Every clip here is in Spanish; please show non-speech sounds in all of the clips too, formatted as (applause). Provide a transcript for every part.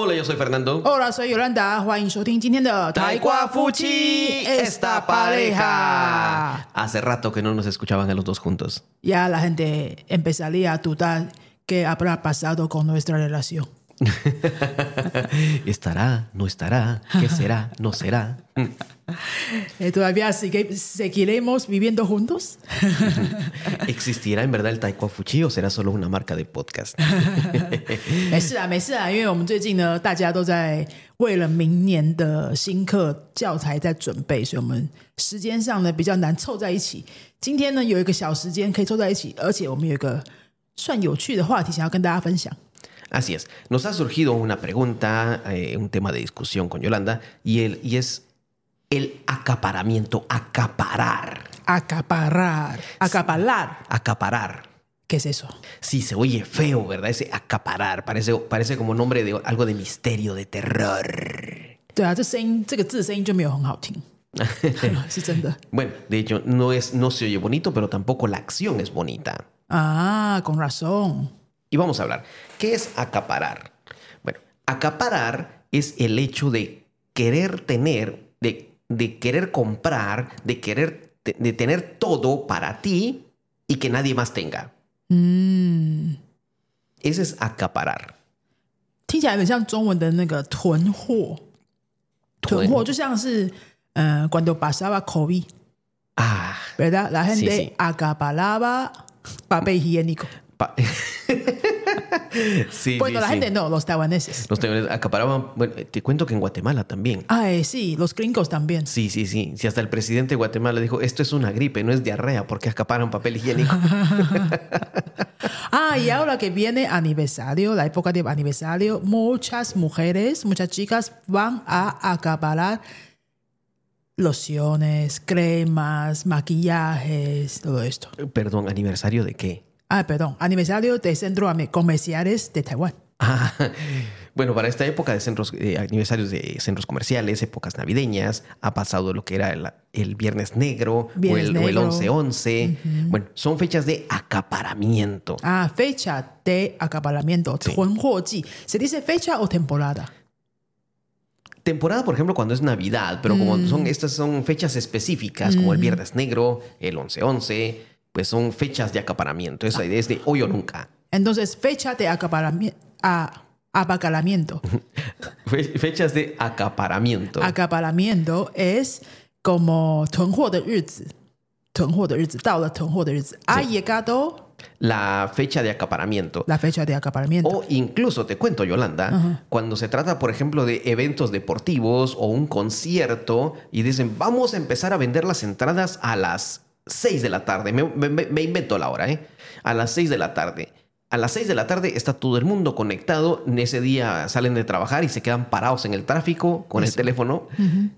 Hola, yo soy Fernando. Hola, soy Yolanda. Fuchi, esta pareja. Hace rato que no nos escuchaban a los dos juntos. Ya la gente empezaría a dudar qué habrá pasado con nuestra relación. (laughs) ¿Estará? ¿No estará? ¿Qué será? ¿No será? (laughs) Eh, ¿Todavía sigue- seguiremos viviendo juntos? (laughs) ¿Existirá en verdad el Taekwondo Fuchi o será solo una marca de podcast? 没事啊，没事啊，因为我们最近呢，大家都在为了明年的新课教材在准备，所以我们时间上呢比较难凑在一起。今天呢有一个小时间可以凑在一起，而且我们有一个算有趣的话题想要跟大家分享。 Así es. Nos ha surgido una pregunta, eh, un tema de discusión con Yolanda, y, el, y es el acaparamiento, acaparar. Acaparar. Acapalar. Acaparar. ¿Qué es eso? Sí, se oye feo, ¿verdad? Ese acaparar. Parece, parece como nombre de algo de misterio, de terror. (laughs) bueno, de hecho, no, es, no se oye bonito, pero tampoco la acción es bonita. Ah, con razón. Y vamos a hablar. ¿Qué es acaparar? Bueno, acaparar es el hecho de querer tener, de, de querer comprar, de querer te- de tener todo para ti y que nadie más tenga. 嗯， Ese es acaparar. 听起来有点像中文的那个囤货，囤货就像是呃，cuando pasaba COVID。 Ah, ¿verdad? La gente Sí, sí. acaparaba papel higiénico. pa- (laughs) sí, Bueno, sí, la sí. gente no, los taiwaneses. Los taiwaneses acaparaban. Bueno, te cuento que en Guatemala también. Ay, sí, los gringos también. Sí, sí, sí. Si hasta el presidente de Guatemala dijo, esto es una gripe, no es diarrea, porque acaparan papel higiénico. (laughs) Ah, y ahora que viene aniversario, la época de aniversario, muchas mujeres, muchas chicas van a acaparar lociones, cremas, maquillajes, todo esto. Perdón, ¿aniversario de qué? Ah, perdón, aniversario de centros comerciales de Taiwán. Ah, (laughs) bueno, para esta época de centros, eh, aniversarios de centros comerciales, épocas navideñas, ha pasado lo que era el, Viernes Negro o el 11-11. Bueno, son fechas de acaparamiento. Ah, fecha de acaparamiento. Sí. ¿Se dice fecha o temporada? temporada, por ejemplo, cuando es Navidad, pero como mm. son estas son fechas específicas, como el mm. Viernes Negro, el 11-11, pues son fechas de acaparamiento. Esa ah. idea es de hoy o nunca. Entonces, fecha de acaparamiento. (laughs) Fechas de acaparamiento. Acaparamiento es como Ha llegado la fecha de acaparamiento. La fecha de acaparamiento. O incluso, te cuento, Yolanda, cuando se trata, por ejemplo, de eventos deportivos o un concierto y dicen, vamos a empezar a vender las entradas a las 6 de la tarde. Me, me- me- me invento la hora, ¿eh? A las 6 de la tarde. A las 6 de la tarde está todo el mundo conectado. En ese día salen de trabajar y se quedan parados en el tráfico con el teléfono.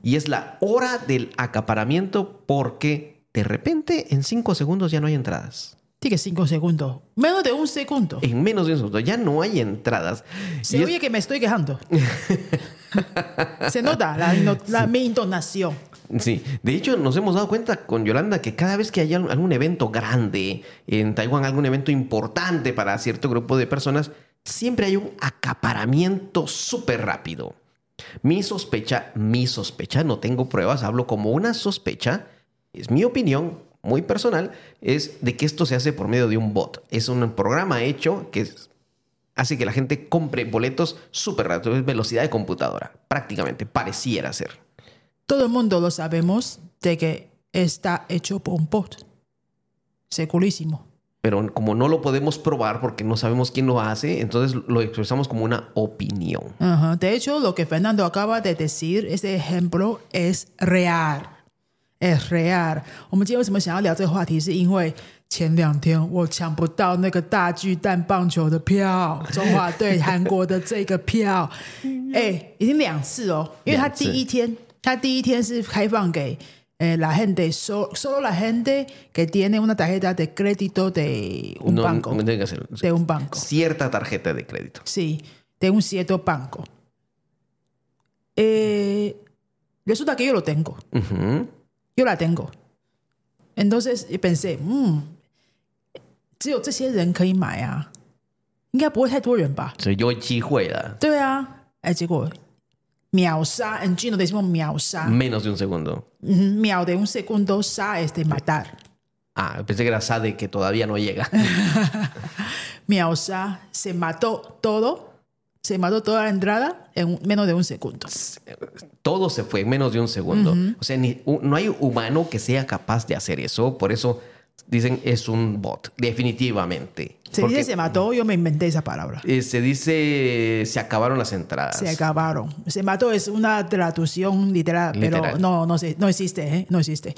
Y es la hora del acaparamiento porque de repente en 5 segundos ya no hay entradas. Sigue cinco segundos, menos de un segundo. En menos de un segundo ya no hay entradas. Se Y es- oye que me estoy quejando. (laughs) Se nota la, ino- la- mi intonación. Sí, de hecho nos hemos dado cuenta con Yolanda que cada vez que hay algún algún evento grande en Taiwán, algún evento importante para cierto grupo de personas, siempre hay un acaparamiento súper rápido. Mi sospecha, mi sospecha, no tengo pruebas, hablo como una sospecha, es mi opinión muy personal, es de que esto se hace por medio de un bot. Es un programa hecho que es- hace que la gente compre boletos súper rápido, es velocidad de computadora, prácticamente, pareciera ser. Todo el mundo lo sabemos de que está hecho por un bot. Segurísimo. pero como no lo podemos probar porque no sabemos quién lo hace, entonces lo expresamos como una opinión. Ajá. De hecho, lo que Fernando acaba de decir, ese ejemplo es real. Es real. 我们今天为什么想要聊这个话题，是因为 前两天我抢不到那个大巨蛋棒球的票，中华队韩国的这个票，哎，已经两次哦。因为他第一天，他第一天是开放给。Eh, la gente, so- solo la gente que tiene una tarjeta de crédito de un No, banco. no tiene que ser De un banco. cierta tarjeta de crédito. Sí, de un cierto banco. Eh, resulta que yo lo tengo. Ujú. Yo la tengo. Entonces pensé, mm, 只有这些人可以买啊，应该不会太多人吧？所以就会机会了。对啊， 哎，结果秒杀，en chino decimos 秒杀， Menos de un segundo. 嗯，秒的 un segundo sa es de matar， Ah, pensé que era sa de que todavía no llega. 秒杀，se mató todo, se mató toda la entrada en menos de un segundo. Todo se fue en menos de un segundo. O sea, ni- u- no hay humano que sea capaz de hacer eso. Por eso dicen es un bot, definitivamente. Se Porque, dice se mató, yo me inventé esa palabra. eh, se dice se acabaron las entradas. Se acabaron. Se mató es una traducción literal, pero no, no, se- no existe, ¿eh? no existe.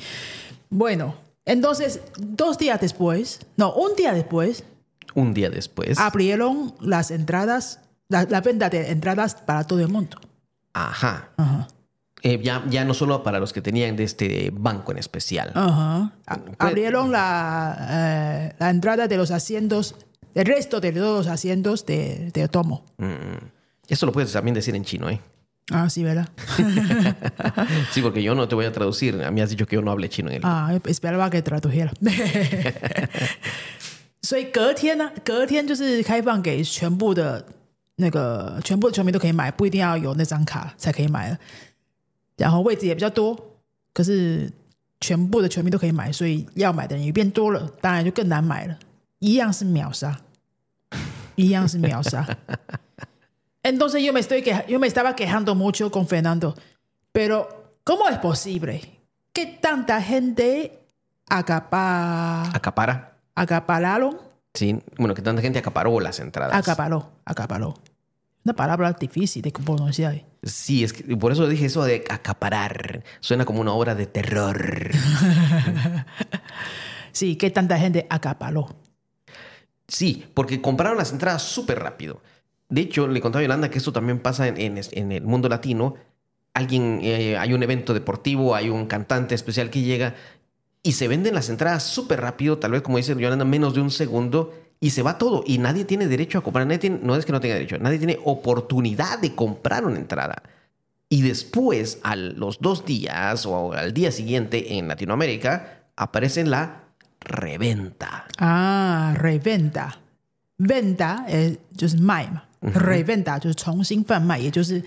Bueno, entonces, dos días después, no, un día después, Un día después. abrieron las entradas, la, la venta de entradas para todo el mundo. Ajá. Ajá. Eh, ya, ya no solo para los que tenían de este banco en especial. Ajá. A- Pues- Abrieron la, eh, la entrada de los asientos, el resto de todos los asientos de, de Otomo. Mm. Eso lo puedes también decir en chino, ¿eh? Ah, sí, ¿verdad? (laughs) Sí, porque yo no te voy a traducir. A mí has dicho que yo no hable chino en el. 啊，esperaba que tradujera。所以隔天呢，隔天就是开放给全部的那个全部的球迷都可以买，不一定要有那张卡才可以买了。 (laughs) 然后位置也比较多，可是全部的球迷都可以买，所以要买的人也变多了，当然就更难买了。一样是秒杀，一样是秒杀。Entonces yo (laughs) me estoy queja- yo me estaba quejando mucho con Fernando, pero ¿cómo es posible que tanta gente acapa, Acapara. acapararon, Sí. Bueno, que tanta gente acaparó las entradas. acaparó, acaparó? Una palabra difícil de pronunciar. Sí, es que por eso dije eso de acaparar. Suena como una obra de terror. (laughs) Sí, que tanta gente acaparó. Sí, porque compraron las entradas súper rápido. De hecho, le contaba a Yolanda que esto también pasa en, en- en el mundo latino. Alguien, eh, hay un evento deportivo, hay un cantante especial que llega y se venden las entradas súper rápido, tal vez como dice Yolanda, menos de un segundo y se va todo y nadie tiene derecho a comprar. Nadie tiene- no es que no tenga derecho, nadie tiene oportunidad de comprar una entrada. Y después, a los dos días o al día siguiente en Latinoamérica, aparece la reventa. 啊，reventa。venta 呃就是卖嘛、r e v e n t a 就是重新贩卖，也就是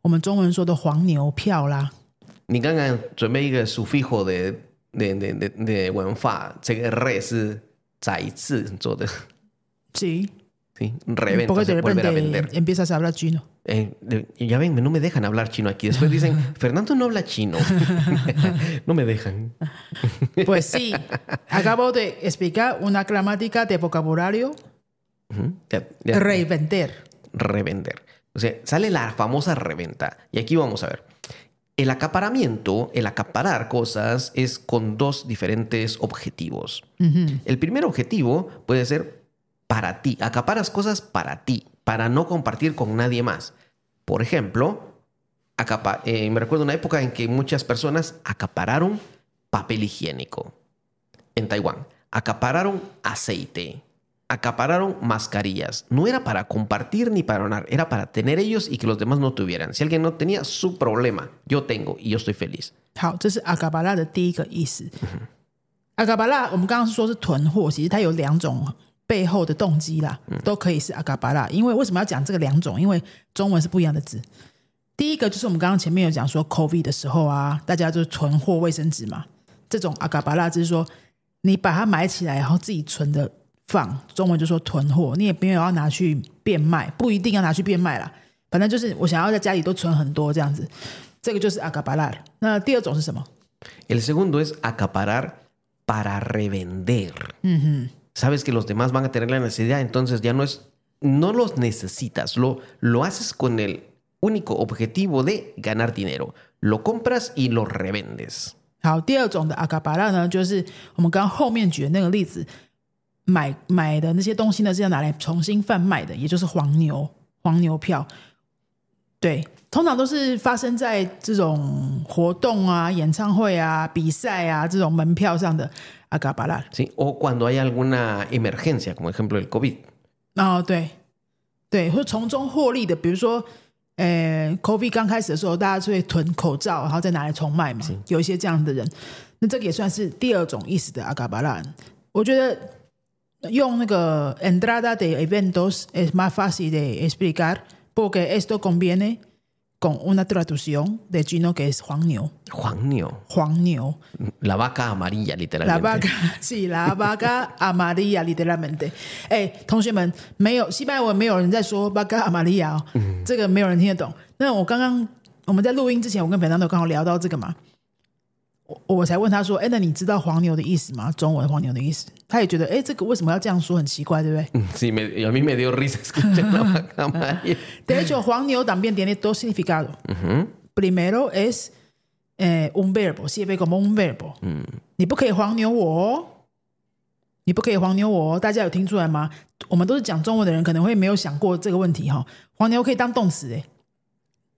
我们中文说的黄牛票啦。你刚刚准备一个 sufijo de de de de, de 文法，这个 re 是再一次做的， Sí. sí, Porque reventa, de volver a repente vender. empiezas a hablar chino. Eh, de- ya ven, no me dejan hablar chino aquí. Después dicen, (laughs) Fernando no habla chino. (laughs) no me dejan. Pues sí, acabo de explicar una gramática de vocabulario Ujú, ya- ya- revender. revender. O sea, sale la famosa reventa. Y aquí vamos a ver. El acaparamiento, el acaparar cosas, es con dos diferentes objetivos. El primer objetivo puede ser para ti. Acaparas cosas para ti, para no compartir con nadie más. Por ejemplo, acapa- eh, me recuerdo una época en que muchas personas acapararon papel higiénico en Taiwán. Acapararon aceite. Acapararon mascarillas. No era para compartir ni para donar, era para tener ellos y que los demás no tuvieran. Si alguien no tenía, su problema. Yo tengo y yo estoy feliz. 好，这是阿卡巴拉的第一个意思。阿卡巴拉，我们刚刚是说是囤货，其实它有两种 背后的动机啦，都可以是阿卡巴拉。因为为什么要讲这个两种？因为中文是不一样的字。第一个就是我们刚刚前面有讲说，COVID 的时候啊，大家就是囤货卫生纸嘛，这种阿卡巴拉就是说你把它买起来，然后自己存的放，中文就说囤货，你也没有要拿去变卖，不一定要拿去变卖啦，反正就是我想要在家里都存很多这样子，这个就是阿卡巴拉。那第二种是什么？El segundo es acaparar para revender. Sabes que los demás van a tener la necesidad, entonces ya no es, no los necesitas, lo, lo haces con el único objetivo de ganar dinero. Lo compras y lo revendes. 好，第二种的阿卡巴拉呢，就是我们刚刚后面举的那个例子，买买的那些东西呢是要拿来重新贩卖的，也就是黄牛黄牛票。 对，通常都是发生在这种活动啊、演唱会啊、比赛啊这种门票上的阿 cuando hay alguna emergencia, como ejemplo el COVID. 哦，对。对，会从中获利的，比如说，呃，COVID 刚开始的时候，大家就会囤口罩，然后再拿来重卖嘛，有一些这样的人，那这个也算是第二种意思的阿嘎巴拉。我觉得用那个 entrada de eventos es más fácil de explicar porque esto conviene con una traducción de chino que es 黄牛，Juan Nio. 黄牛。La vaca amarilla, literalmente. La vaca, sí, la vaca amarilla, literalmente。哎，同学们，没有西班牙文，没有人在说 vaca amarilla，、哦这个没有人听得懂。那我刚刚我们在录音之前，我跟 Fernando 刚好聊到这个嘛，我我才问他说：“哎，那你知道黄牛的意思吗？中文黄牛的意思？”他也觉得，哎，这个为什么要这样说，很奇怪，对不对？Sí, me- a mí me dio risa escuchar la vaca amarilla. De hecho, también tiene dos significados. Primero es eh, un verbo, sirve como un verbo. 你不可以黄牛我哦，你不可以黄牛我哦。大家有听出来吗？我们都是讲中文的人，可能会没有想过这个问题哈、黄牛可以当动词诶，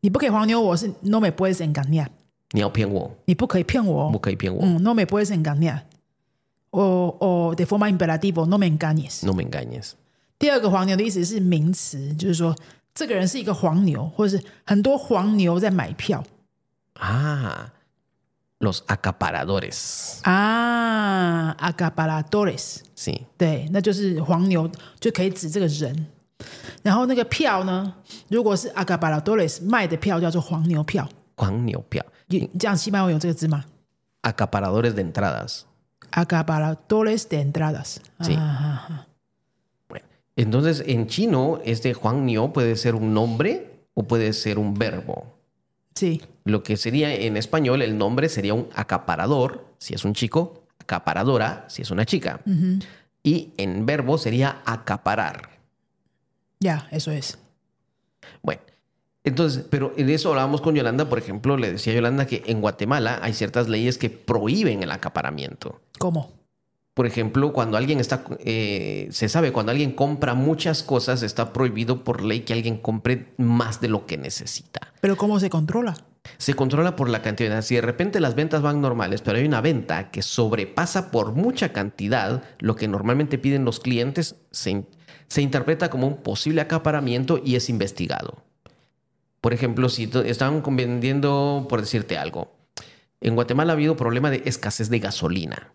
你不可以黄牛我是 no me puedes engañar，你要骗我，你不可以骗我哦。不可以骗我。嗯，no me puedes engañar，o o de forma imperativa no me engañes。No me engañes. 第二个黄牛的意思是名词，就是说这个人是一个黄牛，或者是很多黄牛在买票 Ah, los acaparadores. 啊，acaparadores，Sí. 对，那就是黄牛，就可以指这个人。然后那个票呢，如果是 acaparadores 卖的票叫做黄牛票，Juan Nio Pia. 你这样西班牙文有这个字吗 Acaparadores de entradas. ？acaparadores de entradas， Sí. 啊 Entonces, en chino, este Juan Nio puede ser un nombre o puede ser un verbo. sí， Lo que sería en español, el nombre sería un acaparador, si es un chico, acaparadora, si es una chica. Y en verbo sería acaparar. 呀、eso es， Bueno, entonces, pero en eso hablábamos con Yolanda, por ejemplo, le decía a Yolanda que en Guatemala hay ciertas leyes que prohíben el acaparamiento. ¿cómo？Por ejemplo, cuando alguien está, eh, se sabe, cuando alguien compra muchas cosas, está prohibido por ley que alguien compre más de lo que necesita. pero cómo se controla？Se controla por la cantidad. Si de repente las ventas van normales, pero hay una venta que sobrepasa por mucha cantidad lo que normalmente piden los clientes, se, se interpreta como un posible acaparamiento y es investigado. Por ejemplo, si estaban vendiendo, por decirte algo, en Guatemala ha habido problema de escasez de gasolina.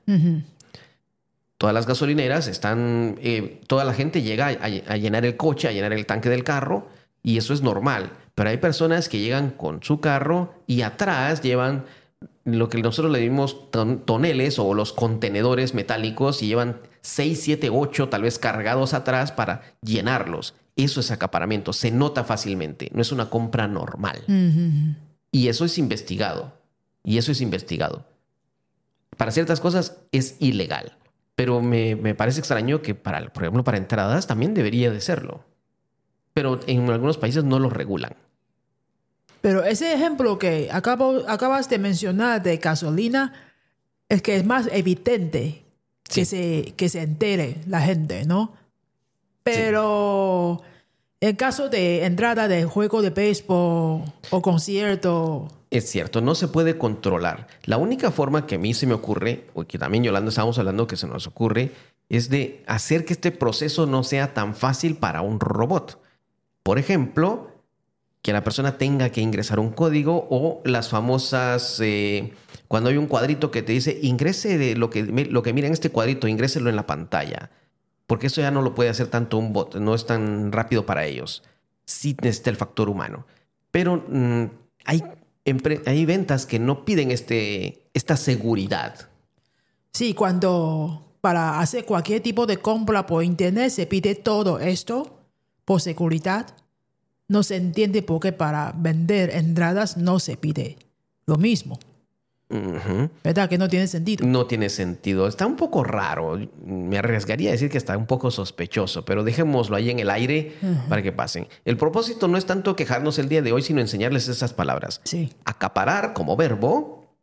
Todas las gasolineras están, eh, toda la gente llega a, a llenar el coche, a llenar el tanque del carro, y eso es normal. Pero hay personas que llegan con su carro y atrás llevan lo que nosotros le dimos ton- toneles o los contenedores metálicos y llevan 6, 7, 8 tal vez cargados atrás para llenarlos. Eso es acaparamiento, se nota fácilmente, no es una compra normal. Y eso es investigado. Y eso es investigado. Para ciertas cosas es ilegal. Pero me, me parece extraño que, para, por ejemplo, para entradas también debería de serlo. Pero en algunos países no lo regulan. Pero ese ejemplo que acabo, acabas de mencionar de gasolina es que es más evidente que, se, que se entere la gente, ¿no? Pero en caso de entrada de juego de béisbol o concierto, Es cierto, no se puede controlar. La única forma que a mí se me ocurre, o que también Yolanda estábamos hablando que se nos ocurre, es de hacer que este proceso no sea tan fácil para un robot. Por ejemplo, que la persona tenga que ingresar un código o las famosas, eh, cuando hay un cuadrito que te dice, ingrese lo que, lo que mira en este cuadrito, ingréselo en la pantalla. Porque eso ya no lo puede hacer tanto un bot, no es tan rápido para ellos. Sí necesita el factor humano. Pero mm, hay, hay ventas que no piden este, esta seguridad. sí, cuando para hacer cualquier tipo de compra por internet se pide todo esto por seguridad, no se entiende por qué para vender entradas no se pide lo mismo. Ujú. ¿Verdad? Que no tiene sentido. No tiene sentido. Está un poco raro. Me arriesgaría a decir que está un poco sospechoso, pero dejémoslo ahí en el aire para que pasen. El propósito no es tanto quejarnos el día de hoy, sino enseñarles esas palabras. Sí. Acaparar como verbo,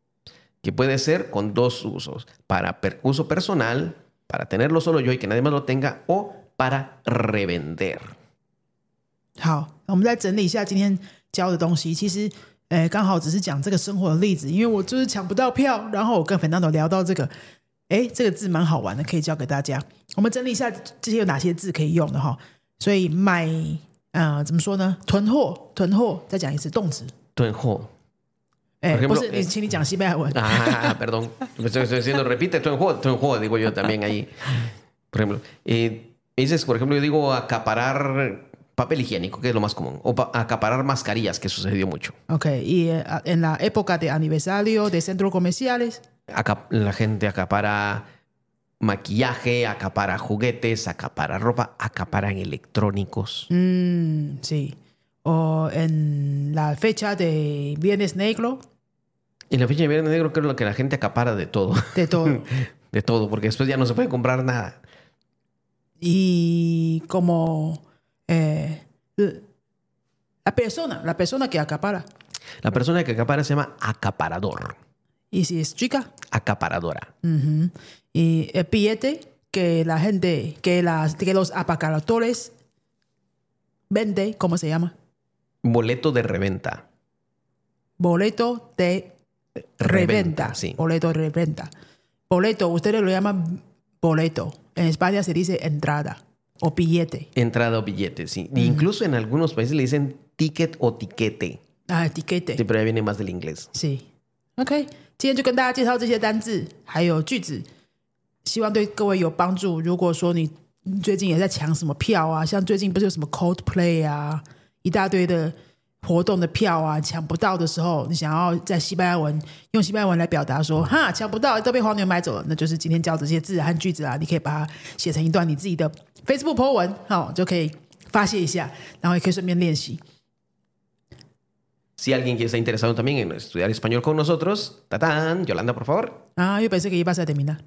que puede ser con dos usos. Para per- uso personal, para tenerlo solo yo y que nadie más lo tenga, o para revender. 好，我们再整理一下今天教的东西。其实， 呃，刚好只是讲这个生活的例子，因为我就是抢不到票，然后我跟 Fernando 聊到这个，哎，这个字蛮好玩的，可以教给大家。我们整理一下这些有哪些字可以用的哈。所以买，呃，怎么说呢？囤货，囤货，再讲一次动词。Tuenjo. 哎，Por ejemplo, 不是，你 eh, 请你讲西班牙文。Ah, perdón. Me estoy, estoy diciendo, repite, tu en juego, tu en juego, digo yo también ahí. Por ejemplo, eh, dices, por ejemplo, yo digo acaparar Papel higiénico, que es lo más común. O pa- acaparar mascarillas, que sucedió mucho. Ok, y eh, en la época de aniversario de centros comerciales, Acap- la gente acapara maquillaje, acapara juguetes, acapara ropa, acaparan electrónicos. mm, sí. O en la fecha de Viernes Negro, Y la fecha de Viernes Negro creo que la gente acapara de todo. de todo. (laughs) de todo, porque después ya no se puede comprar nada. y como eh, la persona, la persona que acapara. La persona que acapara se llama acaparador. Y si es chica, Acaparadora. y el billete que la gente, que, las, que los apacaradores vende, ¿cómo se llama? Boleto de reventa. Boleto de reventa. sí. Boleto de reventa. Boleto, ustedes lo llaman boleto. En España se dice entrada o billete. Entrada o billete, sí. Incluso en algunos países le dicen ticket o tiquete. Ah, etiquete. Sí, pero ya viene más del inglés. 是，OK，今天就跟大家介绍这些单字还有句子，希望对各位有帮助。如果说你最近也在抢什么票啊，像最近不是有什么 Coldplay 啊，一大堆的活动的票啊，抢不到的时候，你想要在西班牙文用西班牙文来表达说哈抢不到都被黄牛买走了，那就是今天教这些字和句子啊，你可以把它写成一段你自己的 Facebook po 文，好、就可以发泄一下，然后也可以顺便练习。Si alguien que está interesado también en estudiar español con nosotros, tatán, Yolanda, por favor. 啊，有本事可以巴塞德米娜。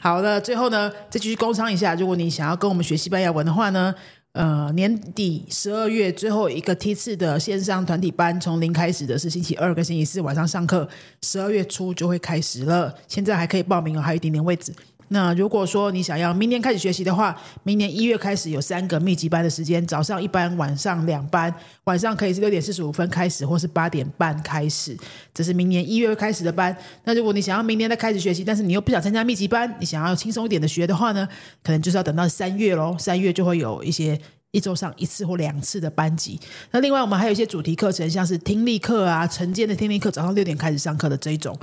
好的，最后呢，再继续工商一下，如果你想要跟我们学西班牙文的话呢，呃，年底十二月最后一个梯次的线上团体班，从零开始的是星期二跟星期四晚上上课，十二月初就会开始了。现在还可以报名哦，还有一点点位置。那如果说你想要明年开始学习的话，明年一月开始有三个密集班的时间，早上一班，晚上两班。晚上可以是六点四十五分开始，或是八点半开始。这是明年一月开始的班。那如果你想要明年再开始学习，但是你又不想参加密集班，你想要轻松一点的学的话呢，可能就是要等到三月喽。三月就会有一些一周上一次或两次的班级。那另外我们还有一些主题课程，像是听力课啊、晨间的听力课，早上六点开始上课的这一种。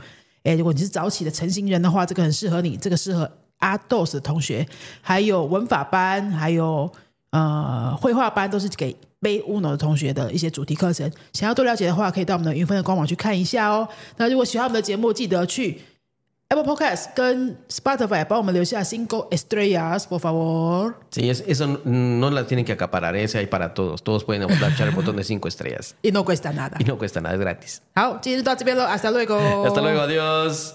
诶，如果你是早起的成型人的话，这个很适合你，这个适合阿豆的同学，还有文法班，还有呃绘画班，都是给背 Uno 的同学的一些主题课程。想要多了解的话，可以到我们的云峰的官网去看一下哦。那如果喜欢我们的节目，记得去 Apple Podcast 跟 Spotify 帮我们留下 cinco estrellas，por favor。 Sí, es- eso no la tienen que acaparar, ese hay para todos. Todos pueden echar el botón (laughs) de cinco estrellas. y no cuesta nada Y。no cuesta nada, es gratis. 好，今天就到这边了，hasta luego。 Hasta (laughs) luego, adiós.